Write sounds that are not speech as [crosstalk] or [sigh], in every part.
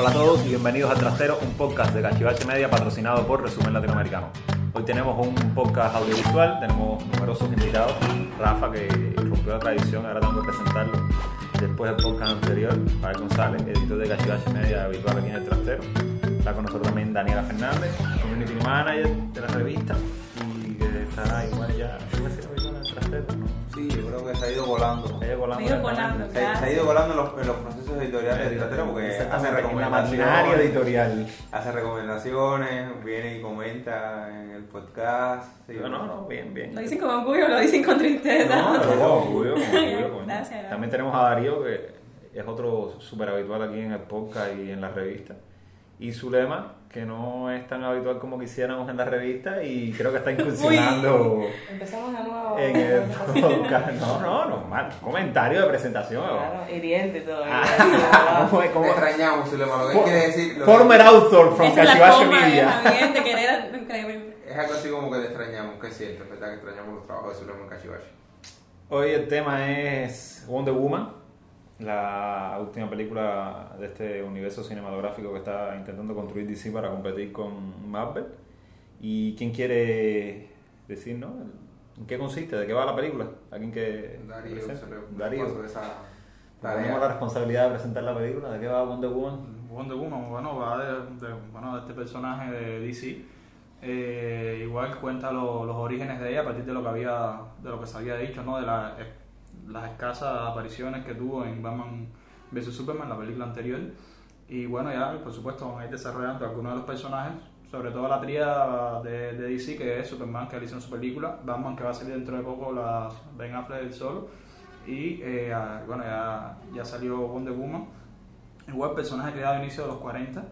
Hola a todos y bienvenidos a Trastero, un podcast de Cachivache Media patrocinado por Resumen Latinoamericano. Hoy tenemos un podcast audiovisual, tenemos numerosos invitados. Rafa, que rompió la tradición, ahora tengo que presentarlo después del podcast anterior. Pavel González, editor de Cachivache Media, habitual aquí en el Trastero. Está con nosotros también Daniela Fernández, community manager de la revista y que está igual ya, Sí, yo creo que se ha ido volando. Se ha ido volando. Se ha ido volando, Se, se ha ido volando en los, en los procesos editoriales del Tratero porque hace la recomendaciones. maquinaria editorial. Hace recomendaciones, viene y comenta en el podcast. sí. No, no, no, bien, bien. Lo dicen con orgullo, lo dicen con tristeza. No, no, Con orgullo, con orgullo, coño. Gracias. También tenemos a Darío, que es otro súper habitual aquí en el podcast y en la revista. Y Zulema, que no es tan habitual como quisiéramos en la revista y creo que está [laughs] incursionando Empezamos de nuevo. en el podcast. No, no, normal. Comentario de presentación. Claro, hiriente todavía. Ah, [laughs] ¿Cómo extrañamos, Zulema. Lo que quiere decir. lo que- Former author from Cachivache Media. De querer [laughs] increíble. Es algo así como que te extrañamos, que es cierto, es verdad que extrañamos los trabajos de Zulema en Cachivache. Hoy el tema es Wonder Woman, la última película de este universo cinematográfico que está intentando construir DC para competir con Marvel. ¿Y quién quiere decir, no? ¿En qué consiste? ¿De qué va la película? ¿Alguien que Darío, presente? se le Darío. esa Tenemos la responsabilidad de presentar la película. ¿De qué va Wonder Woman? Wonder Woman, bueno, va de, de- bueno, de este personaje de DC. Eh, igual cuenta lo- los orígenes de ella a partir de lo que había, de lo que se había dicho, ¿no? De la- las escasas apariciones que tuvo en Batman vs Superman, la película anterior. Y bueno, ya por supuesto van a ir desarrollando algunos de los personajes, sobre todo la tríada de, de DC, que es Superman, que hizo en su película, Batman, que va a salir dentro de poco, la Ben Affleck del solo. Y eh, ah, bueno, ya, ya salió Wonder Woman. Igual personaje creado a inicio de los 40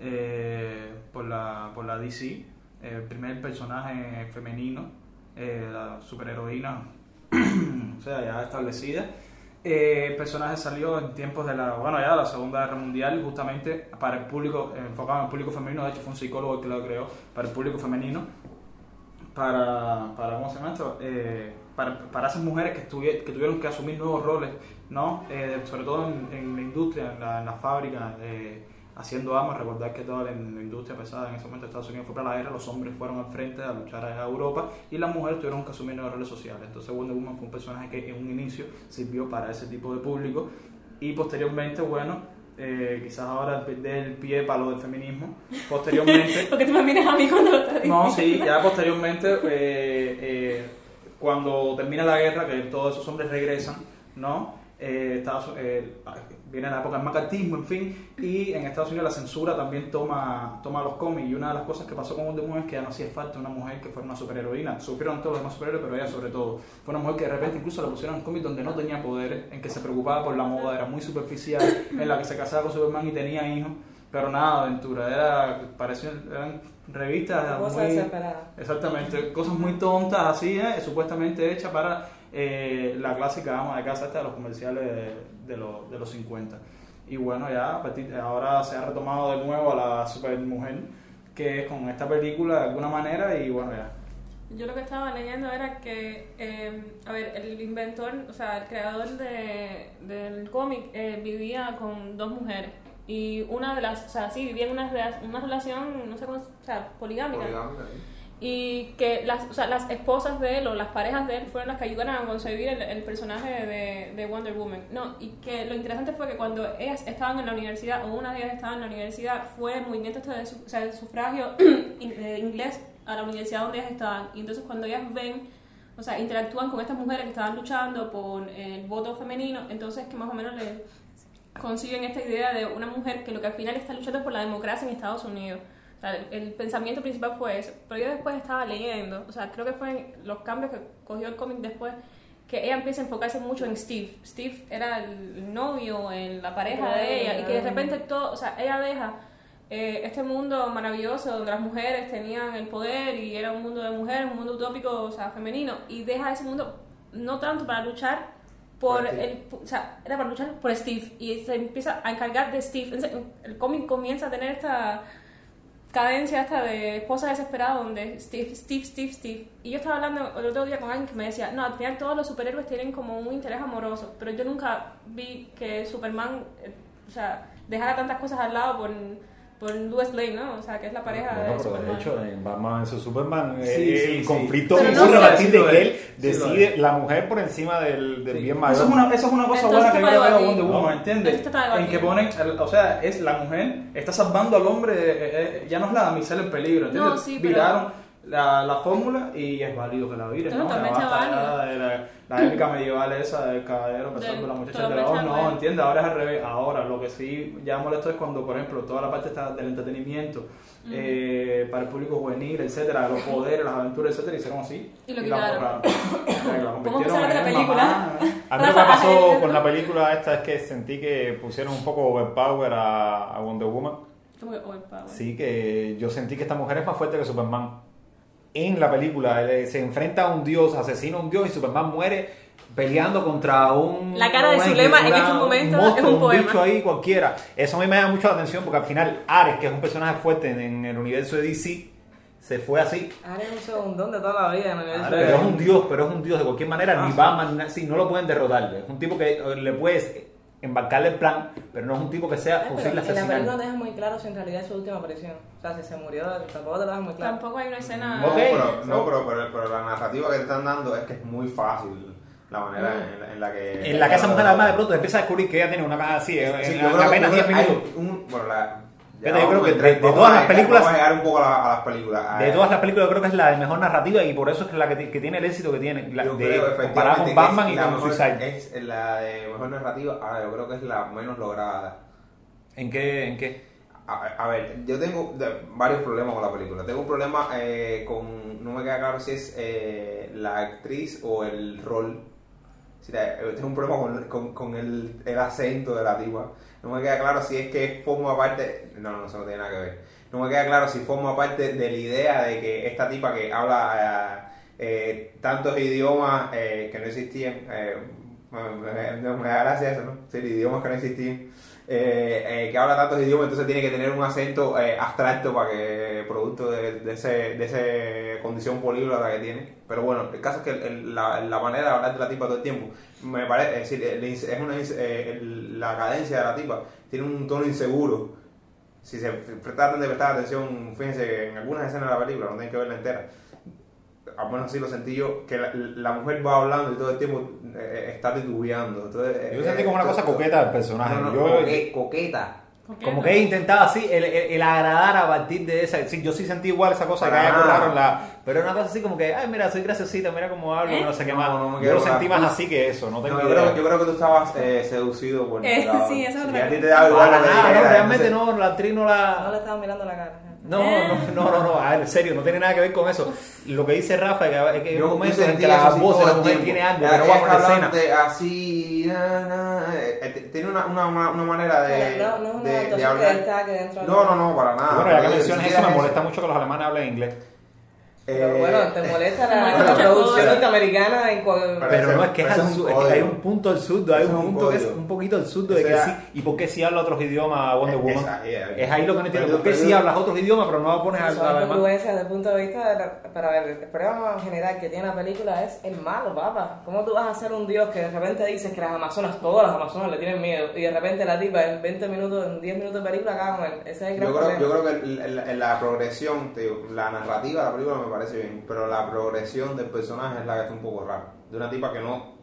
eh, por, la, por la DC, el primer personaje femenino, eh, la superheroína, [clears throat] o sea, ya establecida. Eh, el personaje salió en tiempos de la, bueno, ya la Segunda Guerra Mundial, justamente para el público, eh, enfocado en el público femenino, de hecho fue un psicólogo que lo creó, para el público femenino, para, para ¿cómo se llama esto? Eh, para, para esas mujeres que, que tuvieron que asumir nuevos roles, ¿no? Sobre todo en, la industria, en la, en la fábrica, haciendo amas. Recordar que toda la, la industria pesada en ese momento de Estados Unidos fue para la guerra, los hombres fueron al frente a luchar a Europa y las mujeres tuvieron que asumir nuevos roles sociales. Entonces Wonder Woman fue un personaje que en un inicio sirvió para ese tipo de público y posteriormente, bueno, eh, quizás ahora perder el pie para lo del feminismo, posteriormente... [laughs] Porque tú me miras a mí cuando lo estás diciendo. No, sí, ya posteriormente, eh, eh, cuando termina la guerra, que todos esos hombres regresan, ¿no? Estados- viene la época del macartismo, en fin, y en Estados Unidos la censura también toma, toma los cómics, y una de las cosas que pasó con Wonder Woman es que ya no hacía falta una mujer que fuera una superheroína, sufrieron todos los demás superhéroes, pero ella sobre todo, fue una mujer que de repente incluso la pusieron en cómics donde no tenía poder, en que se preocupaba por la moda, era muy superficial, en la que se casaba con Superman y tenía hijos, pero nada, aventura, era, parecían, eran revistas Cosa muy-. Exactamente, cosas muy tontas así, ¿eh? supuestamente hechas para eh, la clásica ama de casa de los comerciales de, de los, de los 50. Y bueno, ya a partir de ahora se ha retomado de nuevo a la supermujer, que es con esta película de alguna manera, y bueno, ya. Yo lo que estaba leyendo era que, eh, a ver, el inventor, o sea, el creador de, del cómic eh, vivía con dos mujeres. Y una de las, o sea, sí, vivía en una, una relación, no sé cómo, o sea, poligámica. Y que las, o sea, las esposas de él o las parejas de él fueron las que ayudaron a concebir el, el personaje de, de Wonder Woman. No, y que lo interesante fue que cuando ellas estaban en la universidad, o una de ellas estaba en la universidad, fue el movimiento este de, o sea, de sufragio [clears throat] de inglés a la universidad donde ellas estaban. Y entonces cuando ellas ven, o sea, interactúan con estas mujeres que estaban luchando por el voto femenino, entonces que más o menos le consiguen esta idea de una mujer que lo que al final está luchando es por la democracia en Estados Unidos. El, pensamiento principal fue eso. Pero yo después estaba leyendo, o sea, creo que fue en los cambios que cogió el cómic después, que ella empieza a enfocarse mucho en Steve. Steve era el novio, el- la pareja de ella, y que de repente todo, o sea, ella deja eh, este mundo maravilloso donde las mujeres tenían el poder y era un mundo de mujeres, un mundo utópico, o sea, femenino, y deja ese mundo no tanto para luchar por el, o sea, era para luchar por Steve y se empieza a encargar de Steve. El cómic comienza a tener esta cadencia esta de esposa desesperada donde Steve, Steve, Steve, Steve. Y yo estaba hablando el otro día con alguien que me decía, no, al final todos los superhéroes tienen como un interés amoroso, pero yo nunca vi que Superman, eh, o sea, dejara tantas cosas al lado por, Louis Lane, ¿no? O sea, que es la pareja Bueno, de pero de Superman. hecho, en Batman vs Superman, eh, Sí, sí, el sí. conflicto Pero ocurre no a partir de Sí que él Sí decide la mujer por encima del, del Sí. bien mayor. Eso es una, eso es una cosa Entonces, buena que yo ¿qué le veo a Wonder? Woman, No. ¿entiendes? En que ponen, el- o sea, es la mujer, está salvando al hombre, eh, eh, ya no es la damisela en peligro, ¿entiendes? No, sí, pero- Viraron la, la fórmula y es válido que la viren, No, ¿no? totalmente basta válido. de la, la épica medieval esa del caballero salva a la muchacha totalmente del no, válido. ¿entiendes? Ahora es al revés. Ahora, lo que sí ya molesto es cuando, por ejemplo, toda la parte está del entretenimiento eh, para el público juvenil, etcétera, los [laughs] poderes, las aventuras, etcétera, hicieron así Y lo la quitaron. borraron. [laughs] La ¿Cómo empezó a hablar de la película? mamá, ¿eh? [laughs] A mí lo que pasó con ¿no? la película esta es que sentí que pusieron un poco overpower a, a Wonder Woman. Sí, que yo sentí que esta mujer es más fuerte que Superman. En la película él se enfrenta a un dios, asesina a un dios y Superman muere peleando contra un... La cara de Zulema en momentos monstruo, es un poema. bicho ahí cualquiera. Eso a mí me llama mucho la atención porque al final Ares, que es un personaje fuerte en, en el universo de DC, se fue así. Ahora es un segundón de toda la vida en el universo. Ahora Pero es un dios, pero es un dios de cualquier manera, Ah, ni sí. Batman, ni- sí, no lo pueden derrotar. Es un tipo que eh, le puedes embarcarle el plan, pero no es un tipo que sea pero posible en la película no asesinar. deja muy claro si en realidad es su última aparición. O sea, si se murió, tampoco te lo deja muy claro. Tampoco hay una escena... No, Ok. pero, no pero, pero, pero la narrativa que te están dando es que es muy fácil la manera Mm. en, la, en la que... En la que esa mujer además de pronto empieza a descubrir que ella tiene una cara así, en, Sí, en yo creo que- apenas yo 10 creo que hay minutos. un- bueno, la, ya Fíjate, yo creo que a de- de todas a las películas- Vamos a llegar un poco a, la- a las películas. De Eh, todas las películas yo creo que es la de mejor narrativa y por eso es la que, que tiene el éxito que tiene, la, yo de, creo comparada con Batman y con Suicide. Es la de mejor narrativa, ahora yo creo que es la menos lograda. ¿En qué? ¿En qué? A, a ver, yo tengo de- varios problemas con la película. Tengo un problema eh, con. No me queda claro si es eh, la actriz o el rol. Si la- eh, tengo un problema con, con, con el, el acento de la tipa. No me queda claro si es que forma parte. No, no, eso no tiene nada que ver. No me queda claro si forma parte de la idea de que esta tipa que habla eh, eh, tantos idiomas eh, que no existían. eh, me- me da gracia eso, ¿no? Sí, idiomas que no existían eh, eh, que habla tantos idiomas, entonces tiene que tener un acento eh, abstracto para que, producto de, de, ese, de esa condición políglota que tiene. Pero bueno, el caso es que el- la, la manera de hablar de la tipa todo el tiempo, me parece, es decir, es una, eh, la cadencia de la tipa tiene un tono inseguro. Si se tratan de prestar atención, fíjense que en algunas escenas de la película, no tienen que verla entera, al menos así lo sentí yo, que la, la mujer va hablando y todo el tiempo eh, está titubeando. Entonces, Yo sentí como una eh, cosa coqueta del personaje. no, no, Yo- coque- coqueta. Como que intentaba así, el, el, el agradar a partir de esa. Sí, yo sí sentí igual esa cosa que Para haya nada. colado en la. Pero era una cosa así como que, ay, mira, soy graciosita, mira cómo hablo, ¿Eh? no sé qué No, más. no yo lo sentí más así que eso, no tengo No, yo, idea. creo, yo creo que tú estabas eh, seducido por Eh, [laughs] sí, eso es a ti te da igual que no, realmente entonces- no, la actriz no la. No le estaban mirando la cara. No, no, no, no, no, a ver, en serio, no tiene nada que ver con eso. Lo que dice Rafa es que, hay Yo, un momento en que la voz de la mujer tiene algo no la está escena. así, na, na, eh, eh, tiene una, una, una, manera de, no, no una de, de actuación que hablar. No, no, no, para nada. bueno, ya que mencionas eso, me molesta mucho que los alemanes hablen inglés. Pero Eh, bueno, te molesta la, [laughs] Bueno, la producción norteamericana en Pero Pero no es que es, al un es que hay un punto absurdo, hay Ese un punto que es un poquito absurdo de O que sí. ¿Y por qué si habla otros idiomas Wonder Woman? Esa, yeah, Es ahí lo que no entiendo. ¿Por qué si hablas otros idiomas pero no lo pones al Son al alemán? incongruencias desde el punto de vista de la, para ver, el problema general que tiene la película es el malo, papá. ¿Cómo tú vas a ser un dios que de repente dices que las amazonas, todas las amazonas le tienen miedo y de repente la tipa en 20 minutos, en 10 minutos de película acaba con él? Ese es el gran Yo creo, problema. yo creo que el- el- la progresión, digo, la narrativa de la película me parece bien, pero la progresión del personaje es la que está un poco rara. De una tipa que no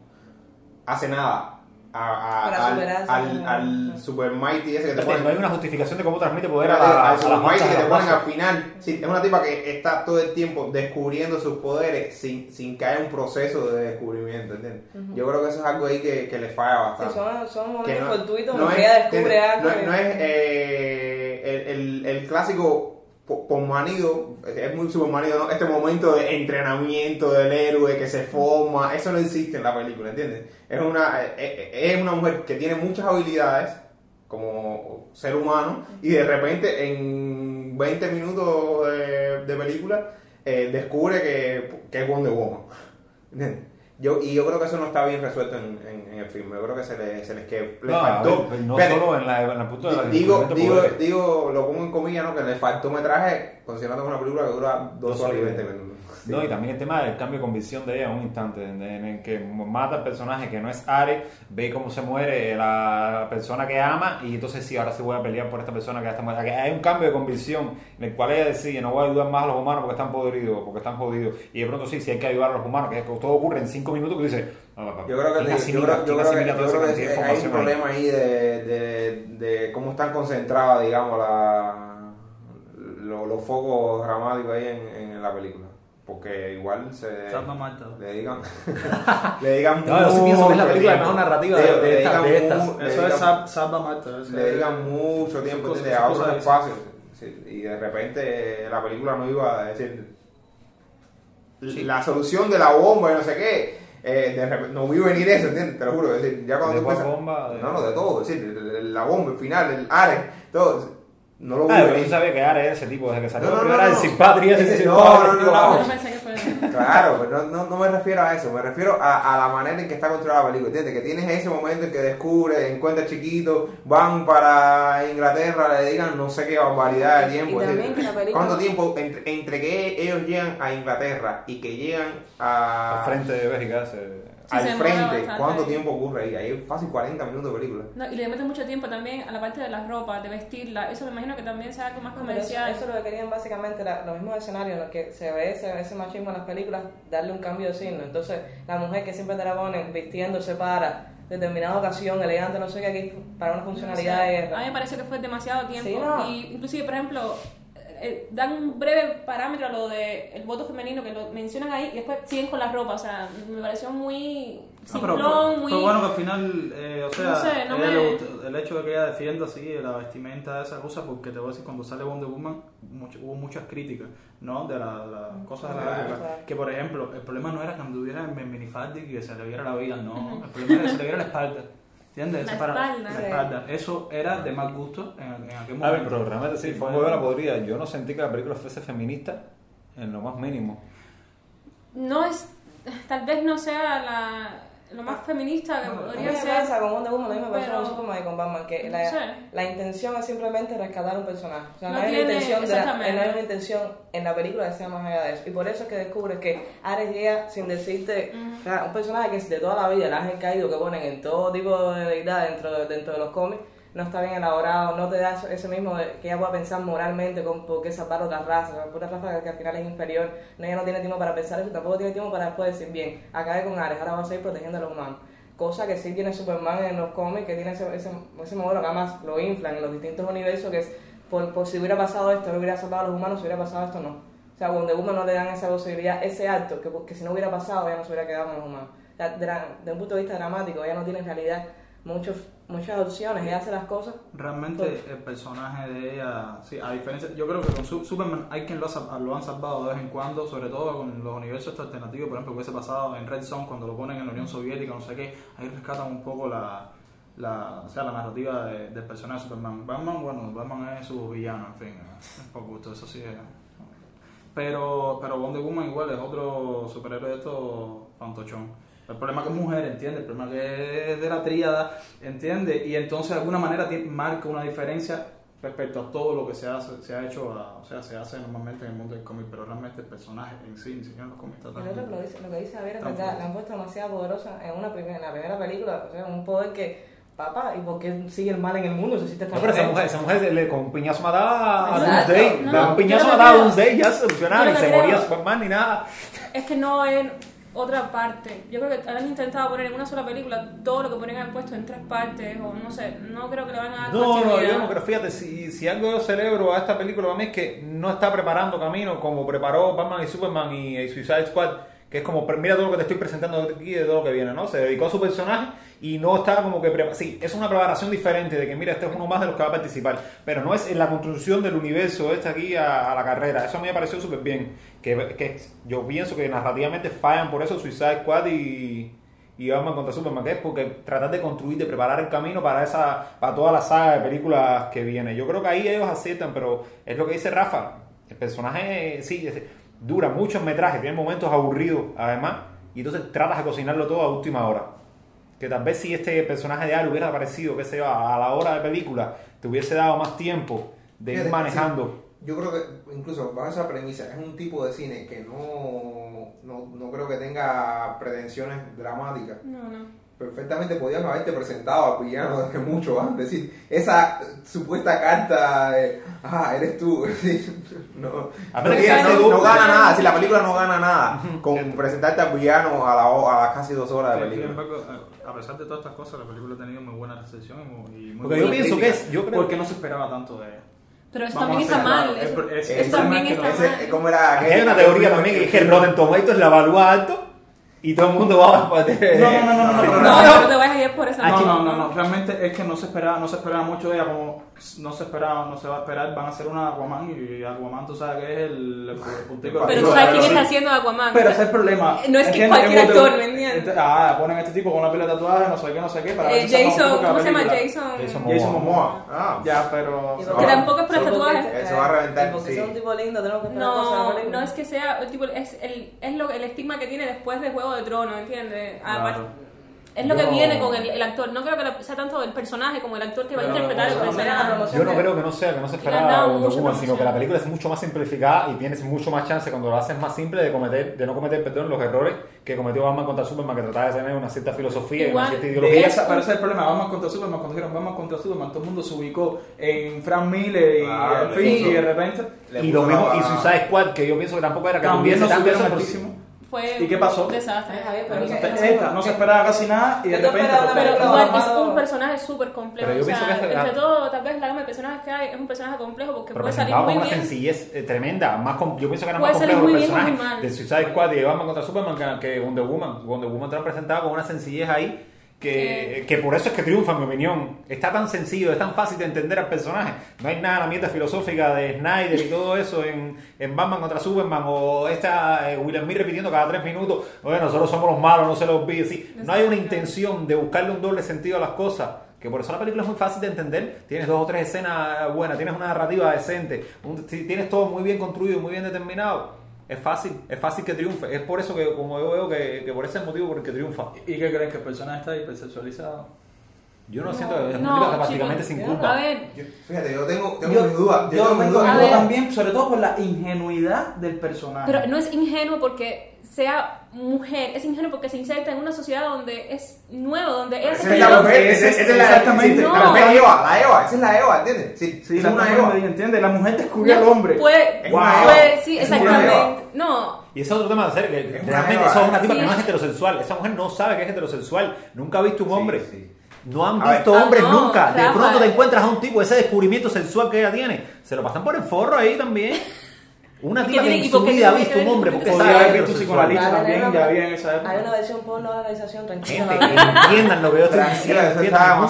hace nada a- a- Para al, al, al Super Mighty ese que te ponen. No hay una justificación de cómo transmite poder a, al- la, Super Mighty que te ponen al final. Sí, es una tipa que está todo el tiempo descubriendo sus poderes sin, sin que haya un proceso de descubrimiento, ¿entiendes? Yo creo que eso es algo ahí que, que le falla Sí, bastante. son, son que momentos fortuitos en no es- que ella descubre tiene- algo. No, es- que- no es eh, el, el, el clásico po- posmanido, es muy supermanido, ¿no? Este momento de entrenamiento del héroe que se forma, eso no existe en la película, ¿entiendes? Es una, eh, eh, es una mujer que tiene muchas habilidades como ser humano y de repente en 20 minutos de, de película eh, descubre que, que es Wonder Woman. ¿entiendes? Yo, y yo creo que eso no está bien resuelto en, en, en el filme. Yo creo que se, le, se les que le No, faltó. ver, no Espérate, solo en la, en la punto de la digo, digo, digo, lo pongo en comillas, ¿no? Que le faltó metraje, considerando que es una película que dura dos, horas y horas y veinte veinte. minutos. No, y también el tema del cambio de convicción de ella en un instante, en, el que mata al personaje que no es Ares, ve cómo se muere la persona que ama y entonces sí, ahora sí voy a pelear por esta persona que ya está muerta. Que Hay un cambio de convicción en el cual ella decide, no voy a ayudar más a los humanos porque están podridos, porque están jodidos. Y de pronto sí, sí hay que ayudar a los humanos, que es que todo ocurre en cinco minutos que dice, no, no, Yo creo que, ¿quién te- yo asimila- creo, yo quién creo que, asimila toda yo esa creo cantidad de hay un problema ahí de, de, de cómo están concentrados, digamos, la, lo- los focos dramáticos ahí en, en la película. Porque igual se le digan, [laughs] le digan No, yo sí pienso que es la mucho película de tiempo. mejor narrativa de- de digan de estas. Eso es digan- Marta. le dedican mucho tiempo cosas- ¿entiendes? a son otros cosas espacios sí, y de repente la película no iba a decir la solución de la bomba y no sé qué eh, de repente, no vi venir eso ¿entiendes? te lo juro es decir, ya cuando ¿De tú cuál piensas- bomba? De- no no de todo es decir el- el- la bomba el final el Ares todo no lo vi Ah, pero venir yo sabía que Ares es ese tipo, desde que salió No, del no. Sin Patria, ese [laughs] Ese- sin no, no, no, Claro, pero no, no, no me refiero a eso, me refiero a, a la manera en que está construida la película, ¿entiendes? Que tienes ese momento en que descubre, encuentra chiquito, van para Inglaterra, le digan no sé qué barbaridad de tiempo. es también decir, que la película- ¿Cuánto tiempo entre, entre que ellos llegan a Inglaterra y que llegan a, Al frente de Bélgica. Sí, al frente? bastante ¿Cuánto ahí. tiempo ocurre ahí? Ahí es fácil 40 minutos de película. No, y le meten mucho tiempo también a la parte de las ropas, de vestirla. Eso me imagino que también sea algo más eso, comercial. eso es lo que querían básicamente, la- los mismos escenarios en los que se ve ese, ese machismo en las películas, darle un cambio de signo. Entonces, la mujer que siempre te la ponen vistiéndose para determinada ocasión, elegante, no sé qué, aquí para una No sé, funcionalidad de A mí me parece que fue demasiado tiempo. Sí, no. Y inclusive, por ejemplo, eh, dan un breve parámetro a lo de el voto femenino que lo mencionan ahí y después siguen con la ropa. O sea, me pareció muy No, pero simplón, fue, muy... fue bueno que al final, eh, o sea, No sé, no ella me- le gustó- el hecho de que ella defienda así la vestimenta de esa cosa, porque te voy a decir, cuando sale Wonder Woman mucho- hubo muchas críticas, ¿no? De la- de las cosas de la Claro, época. claro. Que por ejemplo, el problema no era que anduviera en minifaldi y que se le viera la vida, no. El problema era que se le viera la espalda. ¿Entiendes? La espalda. la Sí. espalda. Eso era de mal gusto en, en aquel momento. A ver, pero realmente sí, fue fue- muy buena podrida. Yo no sentí que la película fuese feminista en lo más mínimo. No es... Tal vez no sea la, lo más feminista que A mí podría me ser. pasa con Wonder Woman, a mí me con Superman y con Batman, que la, la intención es simplemente rescatar un personaje. O sea, no, No hay, una tiene- intención de la- no hay una intención en la película que sea más allá de eso. Y por eso es que descubres que Ares llega sin decirte, o sea, un personaje que es de toda la vida, el ángel caído que ponen en todo tipo de deidad dentro de, dentro de los cómics, no está bien elaborado, no te da eso- ese mismo que ella pueda pensar moralmente con por qué salvar otras razas, otra raza que al final es inferior, no, ella no tiene tiempo para pensar eso, tampoco tiene tiempo para después decir, bien, acabé con Ares, ahora va a seguir protegiendo a los humanos. Cosa que sí tiene Superman en los cómics, que tiene ese, ese, ese modelo que además lo inflan en los distintos universos, que es por, por si hubiera pasado esto, no hubiera salvado a los humanos, si hubiera pasado esto, no. O sea, Wonder Woman no le dan esa posibilidad, ese acto, que, que si no hubiera pasado, ella no se hubiera quedado con los humanos. De un punto de vista dramático, ella no tiene en realidad muchos, muchas opciones, ella hace las cosas. Realmente el personaje de ella, sí, a diferencia, yo creo que con Su- Superman hay quien lo, ha lo han salvado de vez en cuando, sobre todo con los universos alternativos, por ejemplo, que hubiese pasado en Red Zone cuando lo ponen en la Unión Soviética, no sé qué, ahí rescatan un poco la, la, o sea, la narrativa de- del personaje de Superman. Batman, bueno, Batman es su villano, en fin, es por gusto, eso sí es. Pero, pero Wonder Woman igual es otro superhéroe de estos fantochón. El problema que es mujer, ¿entiendes? El problema que es de la tríada, ¿entiendes? Y entonces de alguna manera marca una diferencia respecto a todo lo que se hace, se ha hecho, a- o sea, se hace normalmente en el mundo del cómic, pero realmente el personaje en sí, ni siquiera en los cómics está tan- lo que lo dice, lo que dice Javier es verdad, fuerte. la han puesto demasiado poderosa en, una primera, en la primera película, o sea, un poder que, papá, ¿y por qué sigue el mal en el mundo si No, pero esa mujer? esa mujer le, con un piñazo mataba a. Doomsday. No, Le no, daba un piñazo mataba a. Doomsday, ya se solucionaba, ni se moría Superman ni nada. Es que no es otra parte. Yo creo que han intentado poner en una sola película todo lo que ponen han puesto en tres partes, o no sé, no creo que le van a dar No, no, yo no, pero fíjate, si, si algo yo celebro a esta película para mí es que no está preparando camino como preparó Batman y Superman y, y Suicide Squad, que es como, mira todo lo que te estoy presentando aquí de todo lo que viene, ¿no? Se dedicó a su personaje y no está como que... Sí, es una preparación diferente de que, mira, este es uno más de los que va a participar, pero no es en la construcción del universo este aquí a, a la carrera. Eso a mí me pareció súper bien, que, que yo pienso que narrativamente fallan por eso Suicide Squad y y Batman contra Superman, que es porque tratar de construir, de preparar el camino para esa para toda la saga de películas que viene. Yo creo que ahí ellos aciertan, pero es lo que dice Rafa. El personaje, sí, es- dura muchos metrajes, tiene momentos aburridos, además, y entonces tratas de cocinarlo todo a última hora. Que tal vez si este personaje de Ari hubiera aparecido, qué sé yo, a la hora de película, te hubiese dado más tiempo de ir manejando. sí, yo creo que incluso bajo esa premisa es un tipo de cine que no, no, no creo que tenga pretensiones dramáticas. No, no. Perfectamente podías haberte presentado al villano desde mucho antes. Es decir, esa supuesta carta de, ah, eres tú. [laughs] no, A no, tiene- ¿qué no- no gana nada. Si la película no gana nada con presentarte a, la, ho- a las casi dos horas de película. embargo, a pesar de todas estas cosas, la película ha tenido muy buena recepción y muy, Porque yo pienso que es- yo creo- porque no se esperaba tanto de ella. Pero eso Vamos también a está mal. Eso, es- es- eso es también que está Ese- mal. ¿Cómo era? Hay una teoría también que es que Rotten Tomatoes la evalúa alto y todo el mundo va a... No, no, no, no, no, no, no, No, no. no te vayas a ir por esa No, noche. no, no, no, realmente es que no se esperaba, no se esperaba mucho de ella, como no se esperaba, no se va a esperar, van a hacer una Aquaman y Aquaman tú sabes que es el, el [laughs] puntico Pero tú sabes quién está haciendo Aquaman. Pero ese es el problema. [laughs] No es que cualquier Es actor, ¿me entiendes? este- Ah, ponen a este tipo con una pila de tatuajes, no sé qué, no sé qué, para ver Eh, si Jason, ¿cómo se llama? Jason. Jason Jason Momoa. Ah. Ya, pero... Que tampoco es porque tatuajes. Eso va a reventar, porque sí. sea un tipo lindo, tenemos que esperar cosas de la No, no es que sea el tipo, es el, es lo, el estigma que tiene después de Juego de Tronos, ¿entiendes? Aparte- Claro. Es lo que viene con el, el actor. No creo que sea tanto el personaje como el actor que va a interpretar el o sea, personaje. Yo no creo que no sea, que no se esperaba mucha Woman, sino que la película es mucho más simplificada y tienes mucho más chance cuando lo haces más simple de cometer, de no cometer, perdón, los errores que cometió Batman contra Superman, que trataba de tener una cierta filosofía y una cierta Y ideología. esa, pero ese es el problema, Batman contra Superman, cuando dijeron Batman contra Superman, todo el mundo se ubicó en Frank Miller y en puso- y de repente Y lo mismo, y Suicide Squad, que yo pienso que tampoco era que también tuviese tanto. Fue ¿Y qué pasó? un desastre. Ay, pero Pero es esta, no se esperaba casi nada y de ¿Qué te repente... una Pero igual es un personaje súper complejo. Pero yo o sea, pienso que entre todo, tal vez la gama de personajes que hay es un personaje complejo porque Pero puede salir muy con una bien. sencillez eh, tremenda. Más com- yo pienso que era más complejo los bien personajes mal. de Suicide Squad y de Batman contra Superman que, que Wonder Woman. Wonder Woman te lo han presentado con una sencillez ahí que, que por eso es que triunfa, en mi opinión. Está tan sencillo, es tan fácil de entender al personaje. No hay nada de la mierda filosófica de Snyder y todo eso en, en Batman contra Superman o esta eh, Will Smith repitiendo cada tres minutos, oye, nosotros somos los malos, no se los olvide. Sí, no hay una intención de buscarle un doble sentido a las cosas. Que por eso la película es muy fácil de entender. Tienes dos o tres escenas buenas, tienes una narrativa decente, un- tienes todo muy bien construido, muy bien determinado. Es fácil, es fácil que triunfe. Es por eso que, como yo veo, que, que por ese motivo por el que triunfa. ¿Y qué creen que el personaje está hipersexualizado? Yo no, siento que No, película prácticamente sin A culpa. ver, Yo- fíjate, yo tengo, tengo Yo, mis dudas. yo tengo mis dudas. A yo ver. también, sobre todo por la ingenuidad del personaje. pero no es ingenuo porque sea mujer, es ingenuo porque se inserta en una sociedad donde es nuevo, donde ella se Esa es la mujer, esa es esa es la exactamente. La No. mujer Eva, la Eva, esa es la Eva, ¿entiendes? Sí, Sí, es la una mujer Eva. me entiende, la mujer descubrió al hombre. Puede, Eva. sí, Es exactamente. No, Y ese es otro tema de serio, que Es realmente eso es una tipa sí. que no es heterosexual. Esa mujer no sabe que es heterosexual. Nunca ha visto un hombre. sí. No han A ver. visto Ah, hombres no, nunca. De pronto te encuentras a un tipo, ese descubrimiento sexual que ella tiene. Se lo pasan por el forro ahí también. Una ¿Y tipa que en su vida ha visto un hombre porque sabe haber visto psicoanalista también, ya había en esa época. Hay una versión porno de la organización, tranquila. Gente, que entiendan lo que yo estoy Tranquila, diciendo.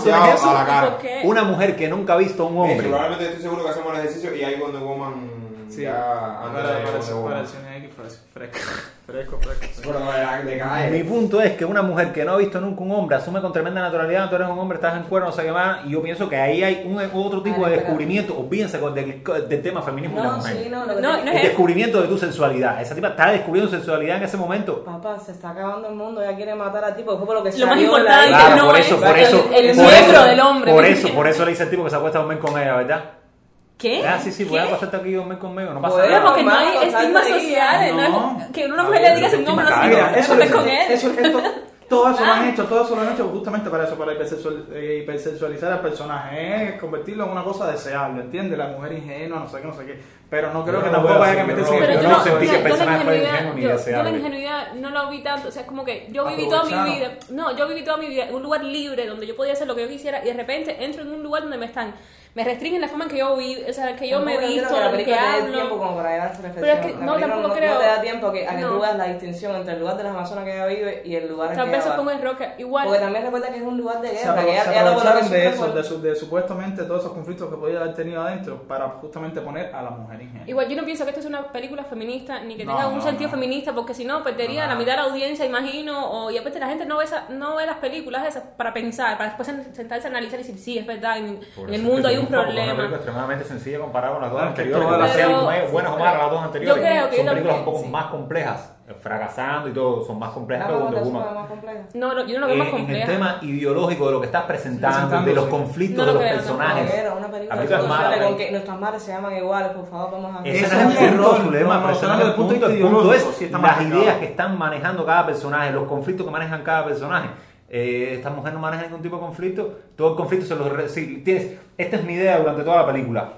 Una mujer que nunca ha visto a un hombre. probablemente estoy seguro que hacemos el ejercicio y hay Wonder Woman Sí, ya antes para, de para, para el fresco, fresco. Mi punto es que una mujer que no ha visto nunca un hombre asume con tremenda naturalidad, tú eres un hombre, estás en cuero, no sé qué más, y yo pienso que ahí hay un, otro tipo de descubrimiento, olvídense con- del, del tema feminismo de la No, mujer. sí, no, lo No, no el es eso. descubrimiento de tu sensualidad. Esa tipa está descubriendo sensualidad en ese momento. Papá, se está acabando el mundo, ella quiere matar al tipo, fue por lo que Lo más importante isla. Claro, no por es por el- eso. el por miembro eso, del hombre, Por ¿me eso, por eso le dice el tipo que se acuesta a dormir con ella, ¿verdad? ¿Qué? Ah, sí, sí, voy ¿Qué? a acostarte aquí a dormir conmigo, no pasa Bueno, Pero nada. porque no hay estigmas sociales, no. no. es que una mujer ver, le diga un no se caga. Mira, eso, eso, con él. eso, esto, todo eso lo han Ah. hecho, todo eso lo han hecho justamente para eso, para eh, hipersexualizar al personaje, es convertirlo en una cosa deseable, ¿entiendes? La mujer ingenua, no sé qué, no sé qué. Pero no creo Yo que no tampoco haya que meterse no- en el yo yo no sentí que el personaje fuera ingenuo ni yo- yo deseable. la ingenuidad no la vi tanto, o sea, es como que yo viví toda mi vida, no, yo viví toda mi vida en un lugar libre donde yo podía hacer lo que yo quisiera y de repente entro en un lugar donde me están, me restringen la forma en que yo vi, o sea, que yo me visto, que la lo que película te tiempo hablo. como para llegar a. Pero es que La no, película tampoco no, creo- No te da tiempo a que, a que No. tú veas la distinción entre el lugar de las Amazonas que ella vive y el lugar en Tal que vez ella eso fue va. un error que igual Porque también recuerda que es un lugar de Se, guerra, apro- que ella, se ella aprovecharon de eso, fue- de, su- de supuestamente todos esos conflictos que podía haber tenido adentro para justamente poner a la mujer ingenua. Igual yo no pienso que esto es una película feminista ni que No, tenga un no, sentido no. feminista porque si no perdería No, la mitad de la audiencia, imagino, o, y aparte la gente no ve, esa- no ve las películas esas para pensar, para después sentarse a analizar y decir, sí, es verdad, en, en el mundo hay que un Es una película problema. extremadamente sencilla comparada con las dos Ah, es que anteriores. todas que las- Pero- buenas o malas las dos anteriores. Yo creo que Son yo películas un poco sí. más complejas. fracasando y todo, son más complejas que Vamos Wonder Woman. más compleja. No, no, yo no lo veo más Eh, en el compleja. tema ideológico de lo que estás presentando, Presentando, de los sí. conflictos No de lo los creo, no. personajes. Pero una película es mala, con pero- que nuestras madres se llaman iguales, por favor, vamos a Ese Ese no es el No, no, pero no el del punto de es sí las ideas que están manejando cada personaje, los conflictos que manejan cada personaje. Eh, esta mujer no maneja ningún tipo de conflicto, todo el conflicto se lo... sí, tienes, esta es mi idea durante toda la película.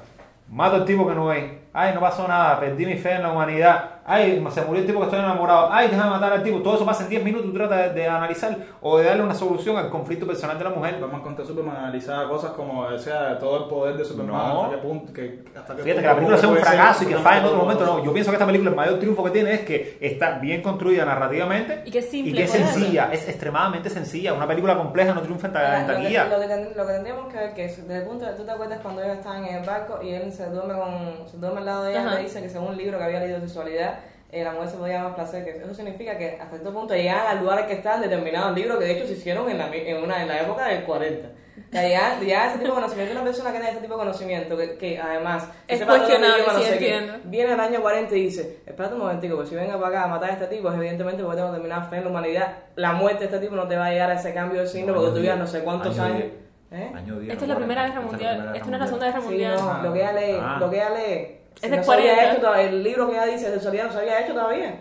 Mato al tipo que no ve. Ay, no pasó nada, perdí mi fe en la humanidad. Ay, se murió el tipo que estoy enamorado. Ay, déjame matar al tipo. Todo eso pasa en 10 minutos. Tú tratas de, de analizar o de darle una solución al conflicto personal de la mujer. Vamos a contar Superman analizaba cosas como, o sea, todo el poder de Superman, No. hasta qué punto, que, hasta qué Fíjate punto que la película sea un ser fracaso y que falle en otro todo momento. No, yo pienso que esta película el mayor triunfo que tiene es que está bien construida narrativamente Y que es simple, y que es sencilla, es extremadamente sencilla. Una película compleja no triunfa en, taquilla. lo, lo que tendríamos que ver que es, desde el punto de tú te acuerdas cuando ellos estaban en el barco y él se duerme con se duerme al lado de ella le dice que según un libro que había leído de sexualidad la mujer se podía más placer que eso significa que hasta cierto punto llegan al lugar que están determinados libros que de hecho se hicieron en la, en una en la época del 40 ya, ya, ya ese tipo de conocimiento una persona que tiene ese tipo de conocimiento que, que además que Es cuestionable, sí, sé qué, viene el año 40 y dice espérate un momentico que si venga para acá a matar a este tipo es evidentemente porque tengo determinada fe en la humanidad la muerte de este tipo no te va a llegar a ese cambio de signo No, porque tú vivas diez. no sé cuántos Año años diez. ¿Eh? Año 10, Esta es no, la Primera Guerra Mundial. la Esta no es la Segunda Guerra Sí, Mundial. no, lo que ella lee, Ah. lo que ella lee. Si Es no de se había 40. hecho todavía, el libro que ella dice sexualidad no se había hecho todavía.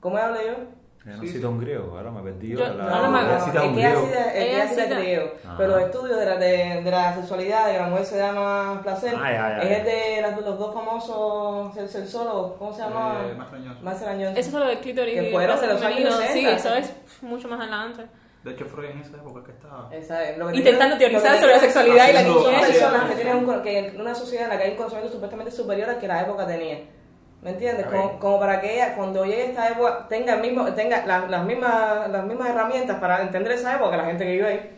¿Cómo ella leyó? Ella no cita un griego, ahora me perdí. Yo- la- no, no, ella no, cita es un que ella griego. Ella cita cita-. Ah. Pero los estudios de la, de, de la sexualidad, de que la mujer se da más placer, Ah, es el de las- los dos famosos sexólogos, ¿cómo se llama? Eh, Maestro Añoso. Marcel Añoso. Eso es lo del clítoris. Que fueron de los femenino. años Sí, 60. eso es mucho más adelante. De hecho, Freud en esa época que estaba... Esa es, lo que te Intentando teorizar lo que sobre la sexualidad y la niñez. personas que tienen un, que en una sociedad en la que hay un conocimiento supuestamente superior al que la época tenía. ¿Me entiendes? Como para que ella, cuando llegue esta época, tenga, el mismo, tenga la- las, mismas, las mismas herramientas para entender esa época que la gente que vive ahí.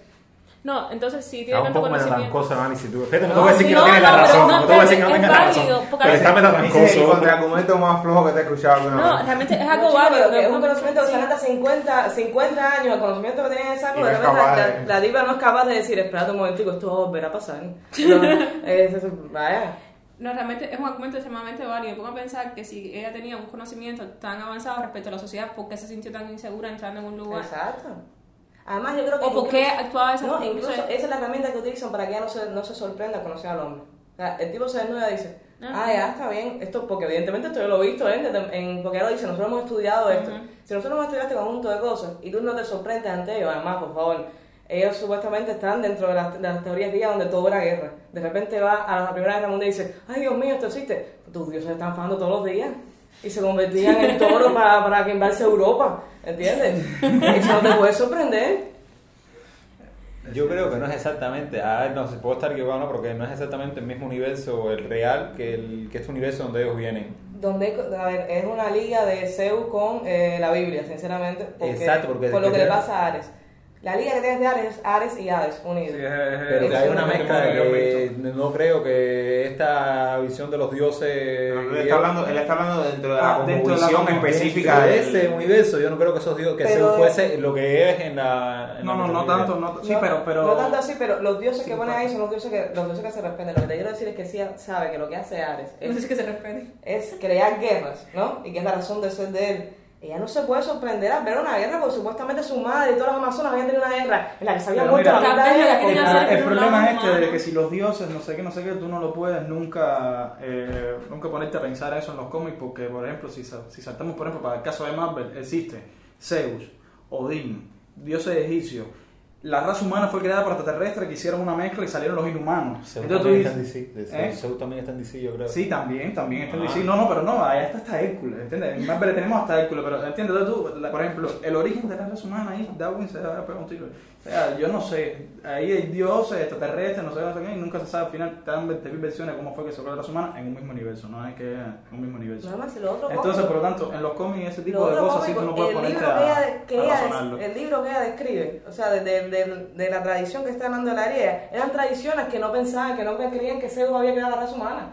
No, entonces sí, tiene Está un tanto poco conocimiento. metatrancoso el análisis. Tú. Fíjate, no, te voy a decir que no, no, tienes no, la pero razón, no, te voy a decir que no tengas es la válido, razón. Pero está Ese es el contraargumento más flojo que te he escuchado alguna No, realmente es algo válido. es un conocimiento que se nota 50, 50 años, el conocimiento que tenía en esa época, la, diva no es capaz de decir, espérate un momentico, esto va a volver a pasar. [laughs] Vaya. No, realmente es un argumento extremadamente válido. Pongo a pensar que si ella tenía un conocimiento tan avanzado respecto a la sociedad, ¿por qué se sintió tan insegura entrando en un lugar? Exacto. Además, yo creo que. ¿O por qué actuaba de esa No, incluso esa es la herramienta que utilizan para que ella no se, no se sorprenda al conocer al hombre. O sea, el tipo se desnuda y dice, Ah. ah, ya está bien, esto, porque evidentemente esto yo lo he visto, ¿eh? En, porque ahora dice, nosotros hemos estudiado esto. Si nosotros hemos estudiado este conjunto de cosas y tú no te sorprendes ante ellos, además, por favor, ellos supuestamente están dentro de las, de las teorías griegas donde todo era guerra. De repente va a la Primera Guerra Mundial y dice, ay Dios mío, esto existe. Tus dioses están fajando todos los días. Y se convertían en toro para, para que invadiese Europa. ¿Entiendes? [laughs] Eso no te puede sorprender. Yo creo que no es exactamente, a ver, no se puedo estar equivocado, ¿no? porque no es exactamente el mismo universo, el real, que, el, que este universo donde ellos vienen. Donde, a ver, es una liga de Zeus con eh, la Biblia, sinceramente. Porque, Exacto, porque- Por lo que le pasa a Ares. La liga que tienes de Ares es Ares y Hades unidos. Sí, Pero que hay una un mezcla de que no creo que esta visión de los dioses... Él está hablando, él está hablando dentro de la Ah, dentro de la composición composición específica de este universo, yo no creo que esos dioses, que Pero- Zeus fuese lo que es en la... en No, la no, no tanto, no, sí, No, pero, pero... no tanto así, pero los dioses Sí, que ponen ahí son los dioses que, los dioses que se respetan. Lo que te quiero decir es que sí sabe que lo que hace Ares No sé es, si que se respete. es crear guerras, ¿no? Y que es la razón de ser de él. Ella no se puede sorprender al ver una guerra porque supuestamente su madre y todas las amazonas habían tenido una guerra en la que se habían Pero muerto mira, la mitad de la el por un problema es este de que si los dioses, no sé qué, no sé qué, tú no lo puedes nunca, eh, nunca ponerte a pensar eso en los cómics, porque, por ejemplo, si, si saltamos, por ejemplo, para el caso de Marvel, existe Zeus, Odín, dioses egipcios. La raza humana fue creada por extraterrestres que hicieron una mezcla y salieron los inhumanos. Zeus Entonces tú también está en dices, DC, de- ¿eh? Zeus también está en DC, yo creo. Sí, también, también está en Ah. DC. No, no, pero no, allá está hasta Hércules, ¿entiendes? En Marvel tenemos hasta Hércules, pero ¿entiendes? Entonces tú, la- por ejemplo, el origen de la raza humana ahí, Darwin se va a pegar un tiro. O sea, yo no sé, ahí hay dioses, extraterrestres, no sé, no sé qué, y nunca se sabe al final, te dan 20.000 versiones de cómo fue que se creó la raza humana en un mismo universo, no es que en un mismo universo. Nada más, si lo otro Entonces, por lo tanto, en los cómics ese tipo Lo de cosas sí tú no puedes ponerte a, razonarlo. el libro que ella describe, o sea, de, de- de- de la tradición que está hablando de la griega, eran tradiciones que no pensaban, que no creían que Zeus había creado la raza humana.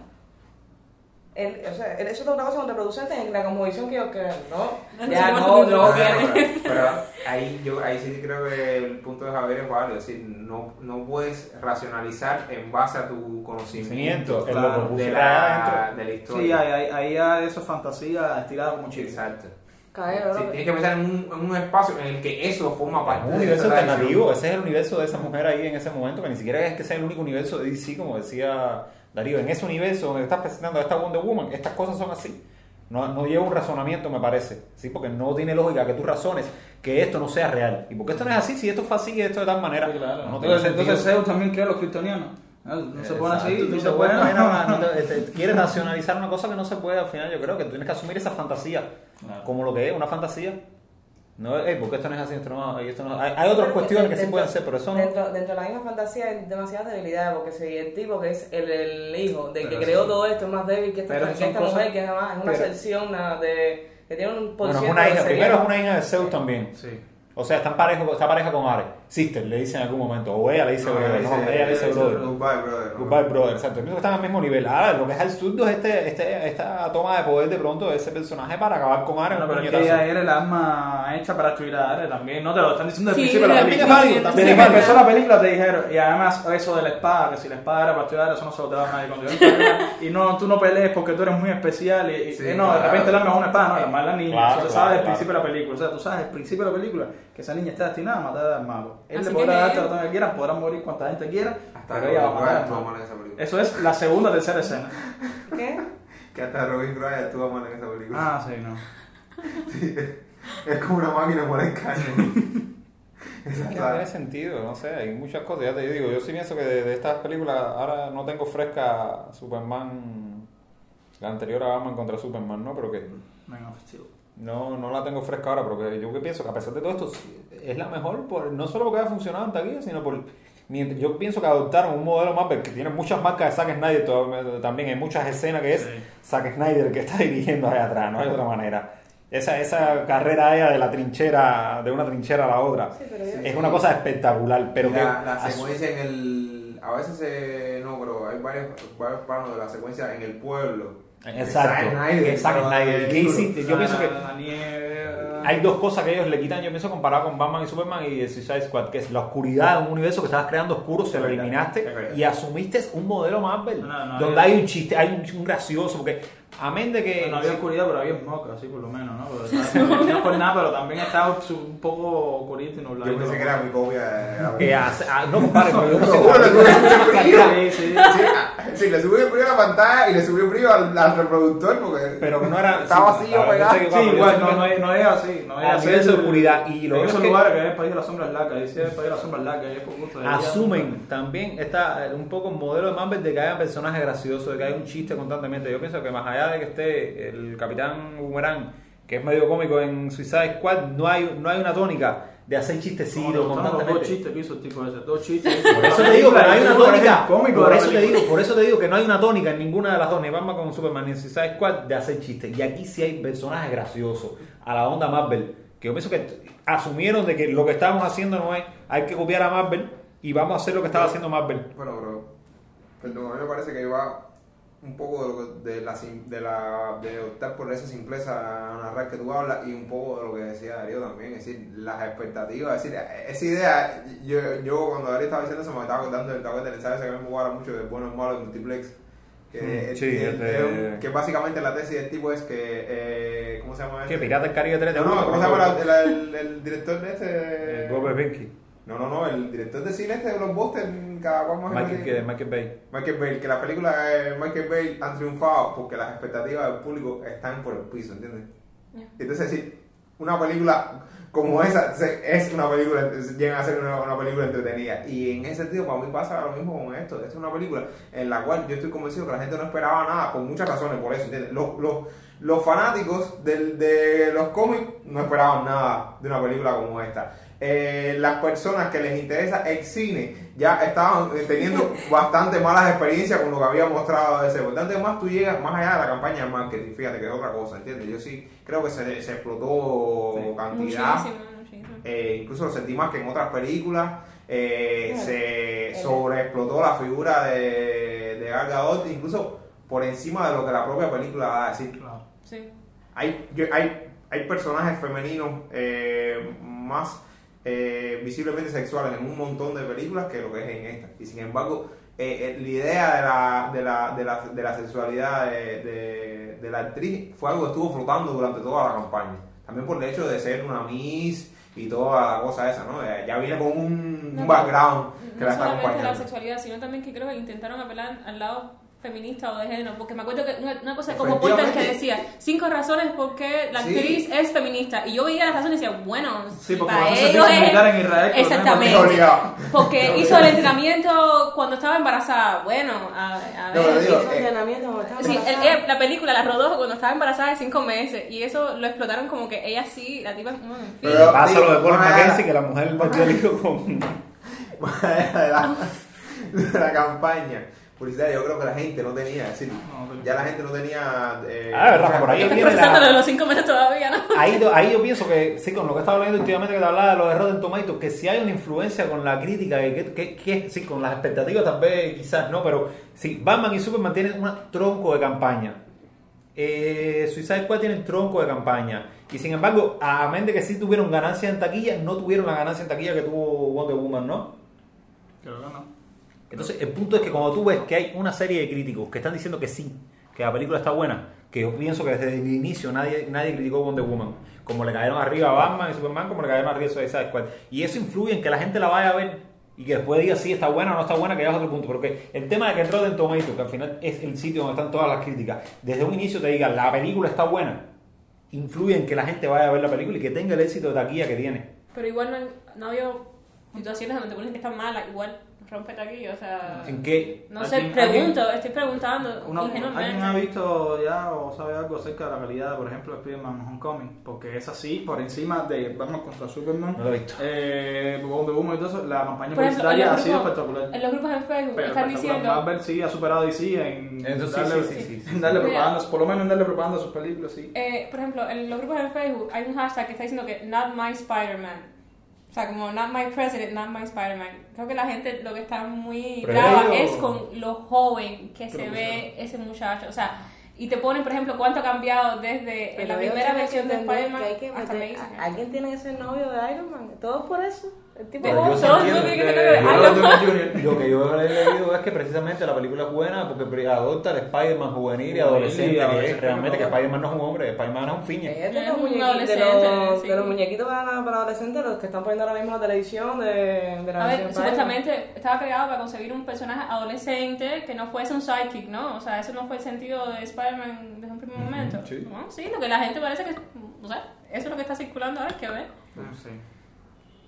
El, o sea, el- eso es otra cosa contraproducente en la cosmovisión que ellos creen, ¿no? No, Ya, no, no, no, no, no, que- pero, pero ahí yo ahí sí creo que el punto de Javier es válido, es decir, no, no puedes racionalizar en base a tu conocimiento Claro, que de la, de la historia. hay, hay ya eso fantasía estirada. Exacto. Caer, Sí, ¿no? tienes que pensar en un, en un espacio en el que eso forma parte un universo alternativo, ese es el universo de esa mujer ahí en ese momento, que ni siquiera es que sea el único universo de DC, como decía Darío. En ese universo donde estás presentando a esta Wonder Woman, estas cosas son así. No, no lleva un razonamiento, me parece, ¿sí? porque no tiene lógica que tú razones que esto no sea real. ¿Y por qué esto no es así? Si esto fue así y esto de tal manera, Sí, claro. no tiene entonces, Zeus también cree a los kryptonianos. No, no se pone así, no puedes bueno, poner a- no te- [laughs] te- quieres racionalizar una cosa que no se puede al final. Yo creo que tú tienes que asumir esa fantasía Claro. como lo que es, una fantasía. No, eh, porque esto no es así, esto no, esto no- hay, hay otras cuestiones que sí Dentro- pueden ser, pero eso no. Dentro, dentro de la misma fantasía hay demasiadas debilidades, porque si el tipo que es el, el hijo de que creó sí. todo esto es más débil que esta, que esta cosas- mujer, que además es una pero- sección una de, que tiene un por Bueno, es una hija, primero es una hija de Zeus también. Sí. O sea, está, en pareja, está pareja con Ares. Sister, le dice en algún momento. O ella le dice No, brother. ella No, dice- ella le dice brother. Goodbye, brother. ¿no? Goodbye, brother. Exacto. Que están al mismo nivel. Ahora, lo que es absurdo es este, este, esta toma de poder de pronto de ese personaje para acabar con Ares. Bueno, un pero es que puñetazo. ella era el arma hecha para destruir a Ares también. No te lo están diciendo desde el Sí, principio de la película. también Desde que empezó la película te dijeron, y además eso de la espada, que si la espada era para destruir a Ares, eso no se lo te da a nadie. Cuando yo digo, y no, tú no pelees porque tú eres muy especial. Y, y- Sí, eh, no, de repente el arma es una espada, no, el arma es la niña. Claro, eso se claro, sabe desde el principio de la película. O sea, tú sabes desde el principio de la película que esa niña está destinada a matar al malo. Él Así le podrá dar todo lo que quiera, podrán morir cuanta gente quiera, Hasta pero ella va a Robin matar Wright al estuvo malo. mal en esa película. Eso es la segunda o tercera escena. ¿Qué? Que hasta Robin Wright estuvo mal en esa película. Ah, sí, no. Es como una máquina moler carne. [laughs] Es que no tiene sentido, no sé, hay muchas cosas. Ya te digo, yo sí pienso que de, de estas películas, ahora no tengo fresca Superman, la anterior a Batman contra Superman, ¿no? Pero que Venga, festivo. No, no la tengo fresca ahora, pero que yo que pienso que a pesar de todo esto, es la mejor, por, no solo porque ha funcionado en taquilla, sino por... mientras- Yo pienso que adoptaron un modelo Marvel que tiene muchas marcas de Zack Snyder también, hay muchas escenas que es Sí. Zack Snyder que está [laughs] dirigiendo allá atrás, no hay otra manera. Esa, esa carrera de la trinchera, de una trinchera a la otra, Sí, pero yo- es una cosa espectacular, pero que la, secuencia en el. A veces eh, no, pero hay varios, varios planos de la secuencia en el pueblo. Exacto, Zack Snyder, Zack pero Snyder. ¿Qué hiciste? Yo pienso que hay dos cosas que ellos le quitan, yo pienso, comparado con Batman y Superman y el Suicide Squad, que es la oscuridad de un universo que estabas creando oscuro, se lo eliminaste y asumiste un modelo Marvel, donde hay- un chiste, hay un gracioso, porque amén de que... No había oscuridad, pero había smoke, así por lo menos, ¿no? Pero, [laughs] no por nada, pero también estaba su- un poco oscurito y nublado. Yo pensé que era mi copia. que hace- ah, no compadre, pero yo Seguro le brillo. [laughs] Sí, sí. Sí, ah, le subí el brillo a la pantalla y le subí el brillo al, al reproductor porque pero que no era... estaba vacío pegado. Sí, igual, no, es- no es así. No es así. de oscuridad, y lo en que esos lugares que es el país de las sombras largas, dice el país de las sombras largas, y es por gusto de ella. asumen también está un poco el modelo de Marvel de que haya personajes graciosos, de que haya un chiste constantemente. Yo pienso que más allá de que esté el Capitán Boomerang, que es medio cómico en Suicide Squad, no hay, no hay una tónica de hacer chistecitos gustaron los dos constantemente. chistes que hizo el tipo ese, dos chistes. [laughs] Por eso te digo que no hay una tónica. Cómico Por eso, te digo, por eso te digo que no hay una tónica en ninguna de las dos, ni Batman con Superman ni en Suicide Squad, de hacer chistes. Y aquí sí hay personajes graciosos, a la onda Marvel, que yo pienso que asumieron de que lo que estábamos haciendo no es, hay que copiar a Marvel y vamos a hacer lo que estaba haciendo Marvel. Bueno, pero perdón, a mí me parece que va un poco de, lo que- de, la, de, la, de optar por esa simpleza narrar que tú hablas y un poco de lo que decía Darío también, es decir, las expectativas, es decir, esa idea, yo, yo cuando Darío estaba diciendo eso me estaba acordando del tablet del ensayo ese que me jugaba mucho de bueno, malo, de multiplex. Que, Mm, sí, es- el de- es- que básicamente la tesis del tipo es que, eh, ¿cómo se llama? ¿Qué? este? Pirata del Caribe 3 de No, no, ¿cómo se llama favor? la- la- el, director de este? Eh, Robert Pinky. No, no, no, el director de cine este de los Boston, cada cual más Michael, que- Michael Bay. Michael Bay, que la película de Michael Bay han triunfado porque las expectativas del público están por el piso, ¿entiendes? Ya. Entonces, sí, una película como esa es una película, llega a ser una, una película entretenida. Y en ese sentido, para mí pasa lo mismo con esto. Esta es una película en la cual yo estoy convencido que la gente no esperaba nada, por muchas razones, por eso, ¿entiendes? Los, los, los fanáticos del- de los cómics no esperaban nada de una película como esta. Eh, las personas que les interesa el cine ya estaban eh, teniendo [laughs] bastante malas experiencias con lo que había mostrado ese. Por tanto, más tú llegas más allá de la campaña de marketing, fíjate que es otra cosa, ¿entiendes? Yo sí creo que se, se explotó Sí. cantidad. Muchísimo, muchísimo. Eh, incluso lo sentí más que en otras películas. Eh, Claro. se sobreexplotó la figura de, de Gal Gadot, incluso por encima de lo que la propia película da a decir. Claro. Sí. Hay, yo- hay, hay personajes femeninos eh, más eh, visiblemente sexuales en un montón de películas que lo que es en esta. Y sin embargo, eh, eh, la idea de la, de la, de la, de la sexualidad de, de- la actriz fue algo que estuvo flotando durante toda la campaña. También por el hecho de ser una Miss y toda la cosa esa, ¿no? Eh, Ya viene con un, No, un background que no la está solamente la acompañando. sexualidad, sino también que creo que intentaron apelar al lado feminista o de género, porque me acuerdo que una, una cosa como Porter que decía cinco razones por qué la Sí. actriz es feminista, y yo veía las razones y decía, bueno, Sí, si porque para ellos es- militar en Israel, exactamente, porque [laughs] hizo el entrenamiento cuando estaba embarazada, bueno, a, a No, ver, pero digo, Hizo eh, entrenamiento Sí, el- el- la película la rodó cuando estaba embarazada de cinco meses y eso lo explotaron como que ella sí, la tipa, mm, fin. Pero- Pasa lo de Paul. Mackenzie, que la mujer metió el hijo con... [laughs] de, la, de la campaña publicitaria, yo creo que la gente no tenía, es decir, No, pero- ya la gente no tenía... Eh, Ah, Rafa, por ahí viene la- los cinco meses todavía, ¿no? Ahí, ahí yo pienso que, sí, con lo que estaba hablando últimamente que te hablaba de los de Rotten Tomatoes, que si hay una influencia con la crítica, que, que, que- sí, con las expectativas tal vez quizás no, pero sí, Batman y Superman tienen un tronco de campaña. Eh, Suicide Squad tienen tronco de campaña. Y sin embargo, a menos de que sí tuvieron ganancia en taquilla, no tuvieron la ganancia en taquilla que tuvo Wonder Woman, ¿no? Creo que no. Entonces, el punto es que cuando tú ves que hay una serie de críticos que están diciendo que sí, que la película está buena, que yo pienso que desde el inicio nadie, nadie criticó Wonder Woman, como le cayeron arriba a Batman y Superman, como le cayeron arriba a Suicide Squad. Y eso influye en que la gente la vaya a ver y que después diga si está buena o no está buena, que ya es otro punto. Porque el tema de que entró en Tomatoes, que al final es el sitio donde están todas las críticas, desde un inicio te diga la película está buena, influye en que la gente vaya a ver la película y que tenga el éxito de taquilla que tiene. Pero igual no, no había situaciones donde te ponen que está mala, igual rompe taquilla, o sea... ¿En qué? No sé, ¿Alguien- pregunto, estoy preguntando ingenuamente. ¿Alguien ha visto ya o sabe algo acerca de la calidad, de, por ejemplo, de Spider-Man Homecoming? Porque es así, por encima de Batman contra Superman, No lo he visto. eh, Wonder Woman y todo eso, la campaña Por ejemplo, en publicitaria ha sido grupos- espectacular. En los grupos en Facebook Pero están diciendo... Marvel sí ha superado a DC en darle, sí, sí, sí, sí. en darle propaganda, por lo menos en darle propaganda a sus películas, sí. Eh, por ejemplo, en los grupos en Facebook hay un hashtag que está diciendo que not my Spider-Man. O sea, como not my president, not my Spider-Man. Creo que la gente lo que está muy brava es con lo joven que se que ve ese muchacho. O sea, y te ponen, por ejemplo, cuánto ha cambiado desde Pero la primera versión de Spider-Man hasta meter-. Alguien tiene que ser novio de Iron Man. Todo por eso. Tipo Pero yo entiendo que yo lo que yo he leído es que precisamente la película es buena porque adopta al Spider-Man juvenil y y adolescente, que es realmente que. Spider-Man no es un hombre, Spider-Man es un fiñe. Es de Es los, un muñequitos, de, los, sí. de los muñequitos para, para adolescentes, los que están poniendo ahora mismo en la televisión de, de la A ver, supuestamente estaba creado para conseguir un personaje adolescente que no fuese un sidekick, ¿no? O sea, eso no fue el sentido de Spider-Man desde un primer momento. sí. ¿no? Sí, lo que la gente parece que. O sea, eso es lo que está circulando ahora, que ver. Ah, sí.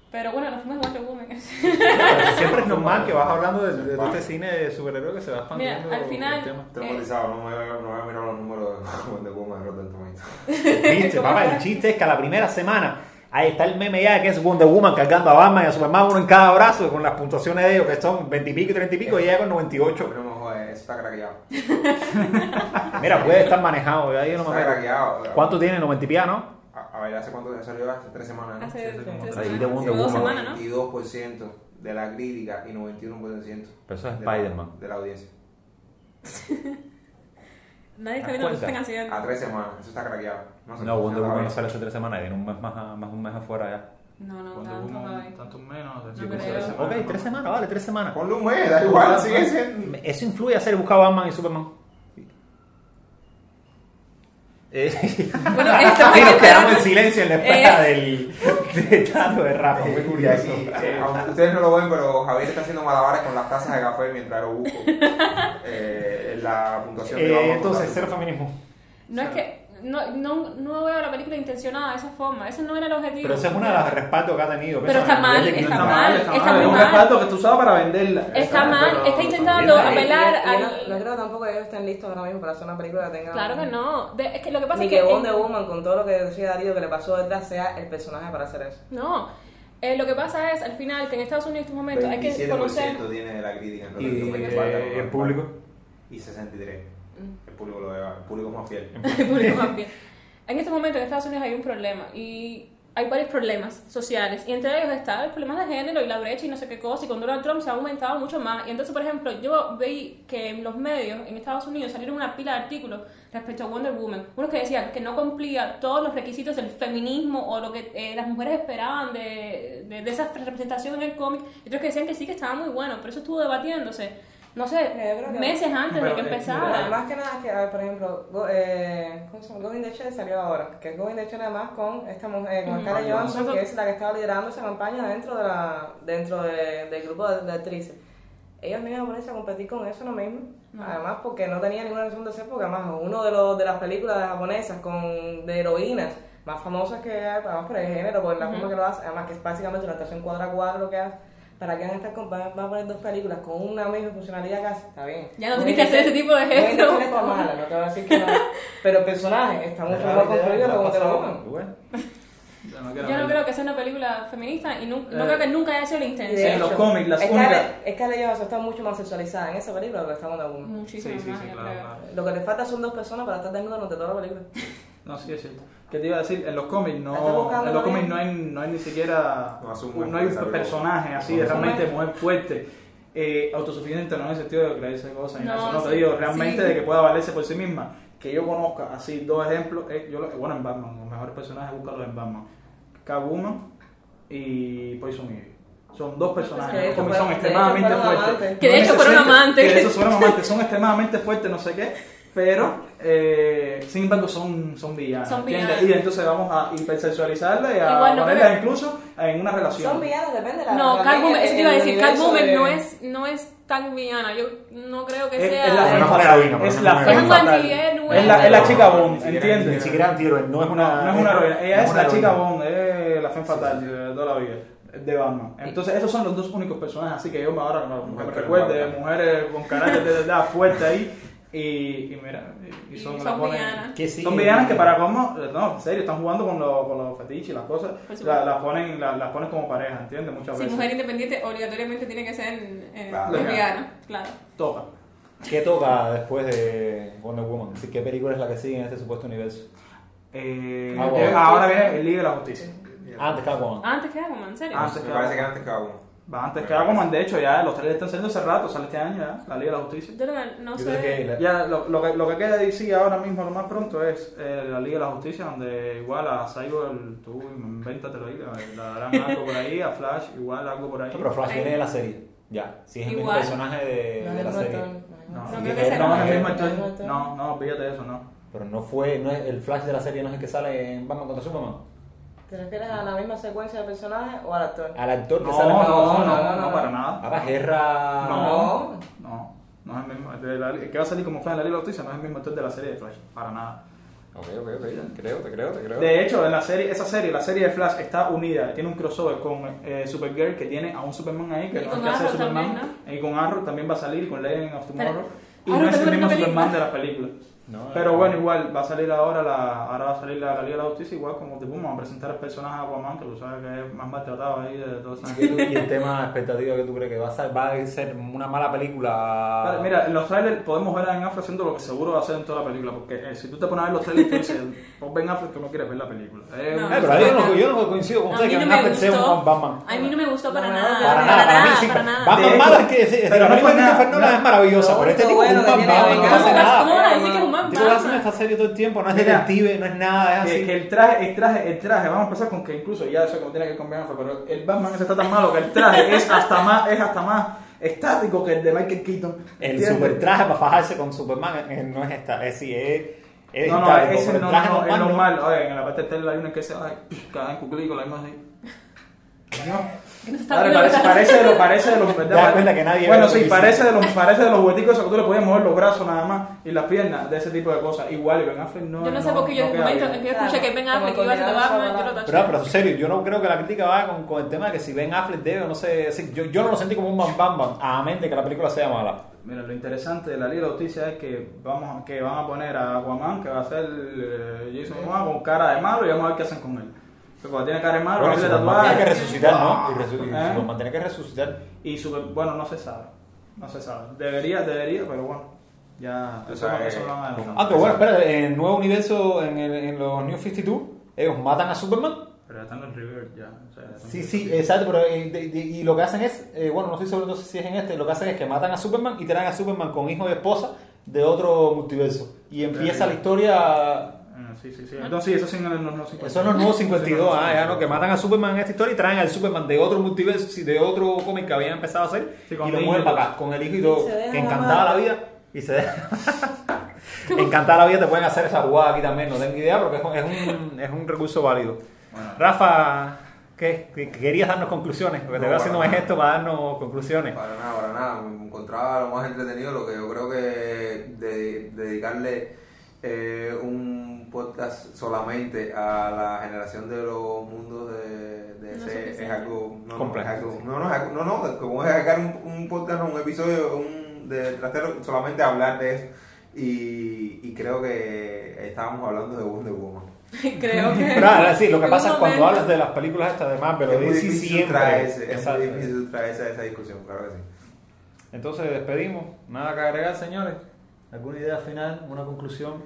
Pero bueno, nos fuimos Wonder Woman. [laughs] Siempre es normal que vas hablando de, de todo este cine de superhéroe que se va expandiendo. Mira, al final- el tema. Traumatizado, no me voy a- no voy a mirar los números de [laughs] Wonder Woman de Rotten Tomatoes. Viste, papá, el chiste es que a la primera semana ahí está el meme ya que es Wonder Woman cargando a Batman y a Superman uno en cada brazo con las puntuaciones de ellos que son 20 y pico y 30 y pico y ella con 98. Pero no, está craqueado. Mira, puede estar manejado, ahí no me Está meto. craqueado. ¿Cuánto tiene? 90 y pico, ¿no? A, ver, ¿hace cuánto salió? Hace tres semanas, ¿no? Hace Sí, tres semanas, Wonder dos semanas, ¿no? 22% de la crítica y 91% Pero eso es de la- Spider-Man. de la audiencia. [laughs] Nadie está ¿Das viendo están haciendo. A tres semanas, eso está craqueado. No, Wonder Woman no sale hace tres semanas, viene un mes más, más un mes afuera ya. No, no, Cuando tanto menos, No sí, creo. tres semanas, Ok, tres semanas, vale, tres semanas. Ponle un mes, da igual, sigue siendo. Eso influye a hacer buscar Batman y Superman. Eh, Bueno, sí, [laughs] esto nos quedamos en silencio en la espera Eh. del de Tato de Rafa, muy Y curioso. aquí, eh, aunque ustedes no lo ven, pero Javier está haciendo malabares con las tazas de café mientras lo busco. [laughs] Eh, en la puntuación de Eh, Batman entonces, cero feminismo. No es que. No, no, no veo la película intencionada de esa forma. Ese no era el objetivo. Pero esa es una de las respaldos que ha tenido. Pero está mal, que está no mal, está está mal. Es un mal. respaldo que tú usabas para venderla. Está mal, Pero- está intentando también- apelar Y- y no, al. no creo tampoco que ellos estén listos ahora mismo para hacer una película que tenga. Claro que no. De- es que lo que pasa Ni es que que. Wonder Woman, con todo lo que decía Darío que le pasó detrás, sea el personaje para hacer eso. No. Eh, lo que pasa es, al final, que en Estados Unidos en estos momentos hay que 27% conocer. tiene la crítica en Y, eh, y el público. Y 63. Público lo ve, el público más fiel. [laughs] el público más bien. En estos momentos en Estados Unidos hay un problema y hay varios problemas sociales y entre ellos está el problema de género y la brecha y no sé qué cosa y con Donald Trump se ha aumentado mucho más y entonces por ejemplo yo vi que en los medios en Estados Unidos salieron una pila de artículos respecto a Wonder Woman unos que decían que no cumplía todos los requisitos del feminismo o lo que eh, las mujeres esperaban de, de, de esa representación en el cómic y otros que decían que sí que estaba muy bueno pero eso estuvo debatiéndose no sé, que- meses antes Pero, de que eh, empezara. Más, más que nada que, a ver, por ejemplo, Go, eh, ¿cómo se llama? Going the Shell salió ahora, que es Going the Shell además con esta mujer, con. Scarlett Ah, Johansson, que es la que estaba liderando esa campaña dentro de la dentro de- del grupo de, de actrices. Ellos no iban a ponerse a competir con eso lo mismo. No. Además, porque no tenía ninguna razón de ser, porque además uno de los de las películas japonesas con de heroínas más famosas que hay, además por el género, por la Ujú. forma que lo hace, además que es básicamente una estación cuadra a cuadra lo que hace. ¿Para que van a, estar con, van van a poner dos películas con una misma funcionalidad casi? Está bien. Ya no tienes que hacer ese tipo de gestos. Shell está mala, no te voy a decir que no. Pero el personaje está mucho mejor que construido ha que como te lo. Bueno, Yo no Yo no creo que sea una película feminista y nu- no Eh, creo que nunca haya sido la intención. En los cómics, las únicas- Scarlett Johansson está mucho más sexualizada en esa película que está Wonder Woman. Muchísimo Sí, sí, más, sí, claro, claro. Lo que le falta son dos personas para estar desnudas durante toda la película. No, sí, es cierto. ¿Qué te iba a decir? En los cómics ¿Estás no, en los cómics no hay, no hay ni siquiera No, un hay un personaje así, No, realmente mujer fuerte, eh, autosuficiente, no en el sentido de creerse cosas, No, eso no sí, te digo, realmente sí. de que pueda valerse por sí misma. Que yo conozca así dos ejemplos, eh, yo bueno, en Batman, los mejores personajes, búscalos en Batman. Catwoman y Poison Ivy. Son dos personajes Que son extremadamente fuertes. Que de hecho fueron amantes. Que de hecho fueron amantes, son extremadamente fuertes, no sé qué, pero eh, sin embargo son, son villanas. Villanas. Y entonces vamos a hipersexualizarla y a Igual no ponerla incluso en una relación. Son villanos, depende de la No, también Catwoman, eso te iba a decir, Catwoman de- no es, no es tan villana, yo no creo que Es- sea... es la fe una fatal. heroína, Es la no fe es un fatal. antihéroe. Es la, es la chica Bond, Ni siquiera- ni ¿entiendes? siquiera antihéroe, no es una. No es una heroína, ella es una la chica heroína. Bond, es la fe fatal de toda la vida, de Batman. Entonces, esos son los dos únicos personajes, así que yo me ahora me- que me Mujer que recuerde, mujeres con carácter de verdad fuerte ahí, y, y mira, y, y Y son, son. Que sí, son villanas que para cómo, no, en serio, están jugando con, los con los fetiches y las cosas, la- las ponen, la- las ponen como pareja, ¿entiendes? Muchas Si veces. mujer independiente obligatoriamente tiene que ser eh, Claro. lesbiana, claro. Toca. ¿Qué toca después de Wonder Woman? ¿Qué película es la que sigue en este supuesto universo? Eh, Ah, eh, ahora viene el Liga de la Justicia. Antes que Aquaman. Antes que Aquaman, ¿en serio? Antes Me que parece que Aquaman. antes cada uno. Va antes que Aquaman, de hecho, ya los trailers están saliendo hace rato, sale este año ya, la Liga de la Justicia. Yo no Yo sé... creo que la- Ya, lo, lo que, lo que queda de DC ahora mismo, lo más pronto, es eh, la Liga de la Justicia, donde igual a Cyborg, tú invéntatelo ahí, le darán [laughs] algo por ahí, a Flash igual algo por ahí. No, pero Flash viene de la serie. Ya, si es el mismo personaje de, No, de la no, serie. no, No, No no, creo que no es el mismo no, actor. no, no. No, no, de eso, no. Pero no fue, no es el Flash de la serie no es el que sale en Batman contra Superman. ¿Te refieres a la misma secuencia de personajes o al actor? Al actor que No, sale en no, no, no, no, para nada. Ahora Guerra. No, no, no es el mismo. de la- El que va a salir como Flash en la Liga de Justicia no es el mismo actor de la serie de Flash, para nada. Ok, ok, ok. Creo, te creo, te creo. De hecho, en la serie, esa serie, la serie de Flash está unida, tiene un crossover con eh, Supergirl que tiene a un Superman ahí que Y no es con que hace Superman también, y con Arrow también va a salir y con Legend of Tomorrow y Arrow no es el mismo película. Superman de la película. No, Pero no. bueno, igual va a salir ahora la, ahora va a salir la, la Liga de la Justicia igual como te vamos a presentar el personaje de Aquaman que tú sabes que es más maltratado ahí de todo ¿Y tú- y el tema expectativa que tú crees que va a ser, va a ser una mala película. Vale, mira, en los trailers podemos ver a Ben Affleck haciendo lo que seguro va a hacer en toda la película, porque eh, si tú te pones a ver los trailers, tú dices, [laughs] por Ben Affleck que no quieres ver la película. Eh, No. Eh, pero yo no, yo no coincido con A usted mí que no Ben me Affleck sea gustó. un Batman. A mí no me gustó para No, nada. Para nada, para mí sí. para nada. Batman hecho, es que pero la no película de nada, Nolan no. es maravillosa, Lo pero este tipo es un Batman, no hace ¿Cómo vas- nada. ¿Cómo vas a decir que es un El tipo Batman? esta serie todo el tiempo, no es Mira, detective, no es nada, es que, así. que el traje, el traje, el traje, vamos a empezar con que incluso ya eso que no tiene que ver con Ben Affleck, pero el Batman ese está tan malo que el traje es hasta más, es hasta más estático que el de Michael Keaton. El ¿entiendes? super traje para fajarse con Superman eh, no es esta, es sí, es. es No, no, estático, ese no, es normal no. normal. Oye, en la parte de hay una que se va cada en cuclí con la misma así. No. Parece, parece de los, parece de los, Te das cuenta que nadie Bueno, lo que sí, parece de los, parece de los jugueticos esos que tú le podías mover los brazos nada más y las piernas, de ese tipo de cosas. Igual, y Ben Affleck no. Yo no sé por qué yo en queda momento en que yo escuché que Ben Affleck iba a ser Batman, yo lo taché. Pero, pero en serio, yo no creo que la crítica va con, con el tema de que si Ben Affleck debe o no sé. yo, yo no lo sentí como un Bam Bam Bam, a mente que la película sea mala. Mira, lo interesante de la Liga de la Justicia es que vamos a- que van a poner a Aquaman, que va a ser eh, Jason Momoa con cara de malo y vamos a ver qué hacen con él. Cuando tiene cara de malo, Bueno, tiene Superman que resucitar, ¿no? Y, resu- y ¿Eh? Superman tiene que resucitar. Y super, bueno, no se sabe. No se sabe. Debería, debería, pero bueno. Ya, O eso, sea, eso eh, lo van a adelantar. Ah, pero bueno, espera, en el nuevo universo, en, el, en los New 52, ellos matan a Superman. Pero ya están en River ya. o sea, ya están- Sí, sí, exacto, pero eh, de- de- y lo que hacen es, eh, bueno, no estoy seguro entonces si es en este, lo que hacen es que matan a Superman y traen a Superman con hijo y esposa de otro multiverso. Y empieza la historia Eh, sí, sí, sí. No, sí, eso sí en los nuevos 52. Eso son los nuevos 52, ah, ya, ¿no? Que matan a Superman en esta historia y traen al Superman de otro multiverso, de otro cómic que habían empezado a hacer Sí, y lo mueven para acá, con el hijo y todo. Que encantada la vida y se deja. [laughs] encantada la vida te pueden hacer esa jugada aquí también, no tengo idea, porque es un, es un, es un recurso válido. Bueno. Rafa, ¿qué? ¿Qué- querías darnos conclusiones? Porque te No, veo haciendo un gesto para darnos conclusiones. Para nada, para nada. Me encontraba lo más entretenido, lo que yo creo que de- dedicarle eh, un podcast solamente a la generación de los mundos de, de No ese es algo... No, no, Complejo. es algo- no, no, es algo- no, no, como es sacar un, un podcast, un episodio un, de trastero, solamente hablar de eso. Y, y creo que estábamos hablando de Wonder Woman. [laughs] Creo que. Pero ahora sí, lo que pasa es cuando momento- hablas de las películas estas de Marvel es muy difícil siempre. traerse, es Exacto. muy difícil traerse a esa discusión, claro que sí. Entonces despedimos. Nada que agregar, señores. ¿Alguna idea final? ¿Una conclusión?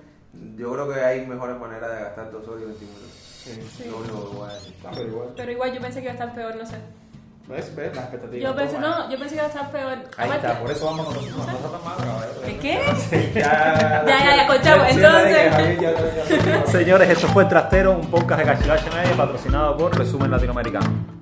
Yo creo que hay mejores maneras de gastar dos horas y 20 minutos. Sí. Voy a decir. Ah, pero igual. Pero igual yo pensé que iba a estar peor, no sé. ¿Ves? ¿Ves? La expectativa. Yo pensé, no, yo pensé que iba a estar peor. Ahí Aparte- está, por eso vamos con nosotros. No está tan mal. ¿Qué qué? [laughs] Ya, Ya, ya, ya, conchavo, entonces. Señores, esto fue El Trastero, un podcast de Cachivache Media patrocinado por Resumen Latinoamericano.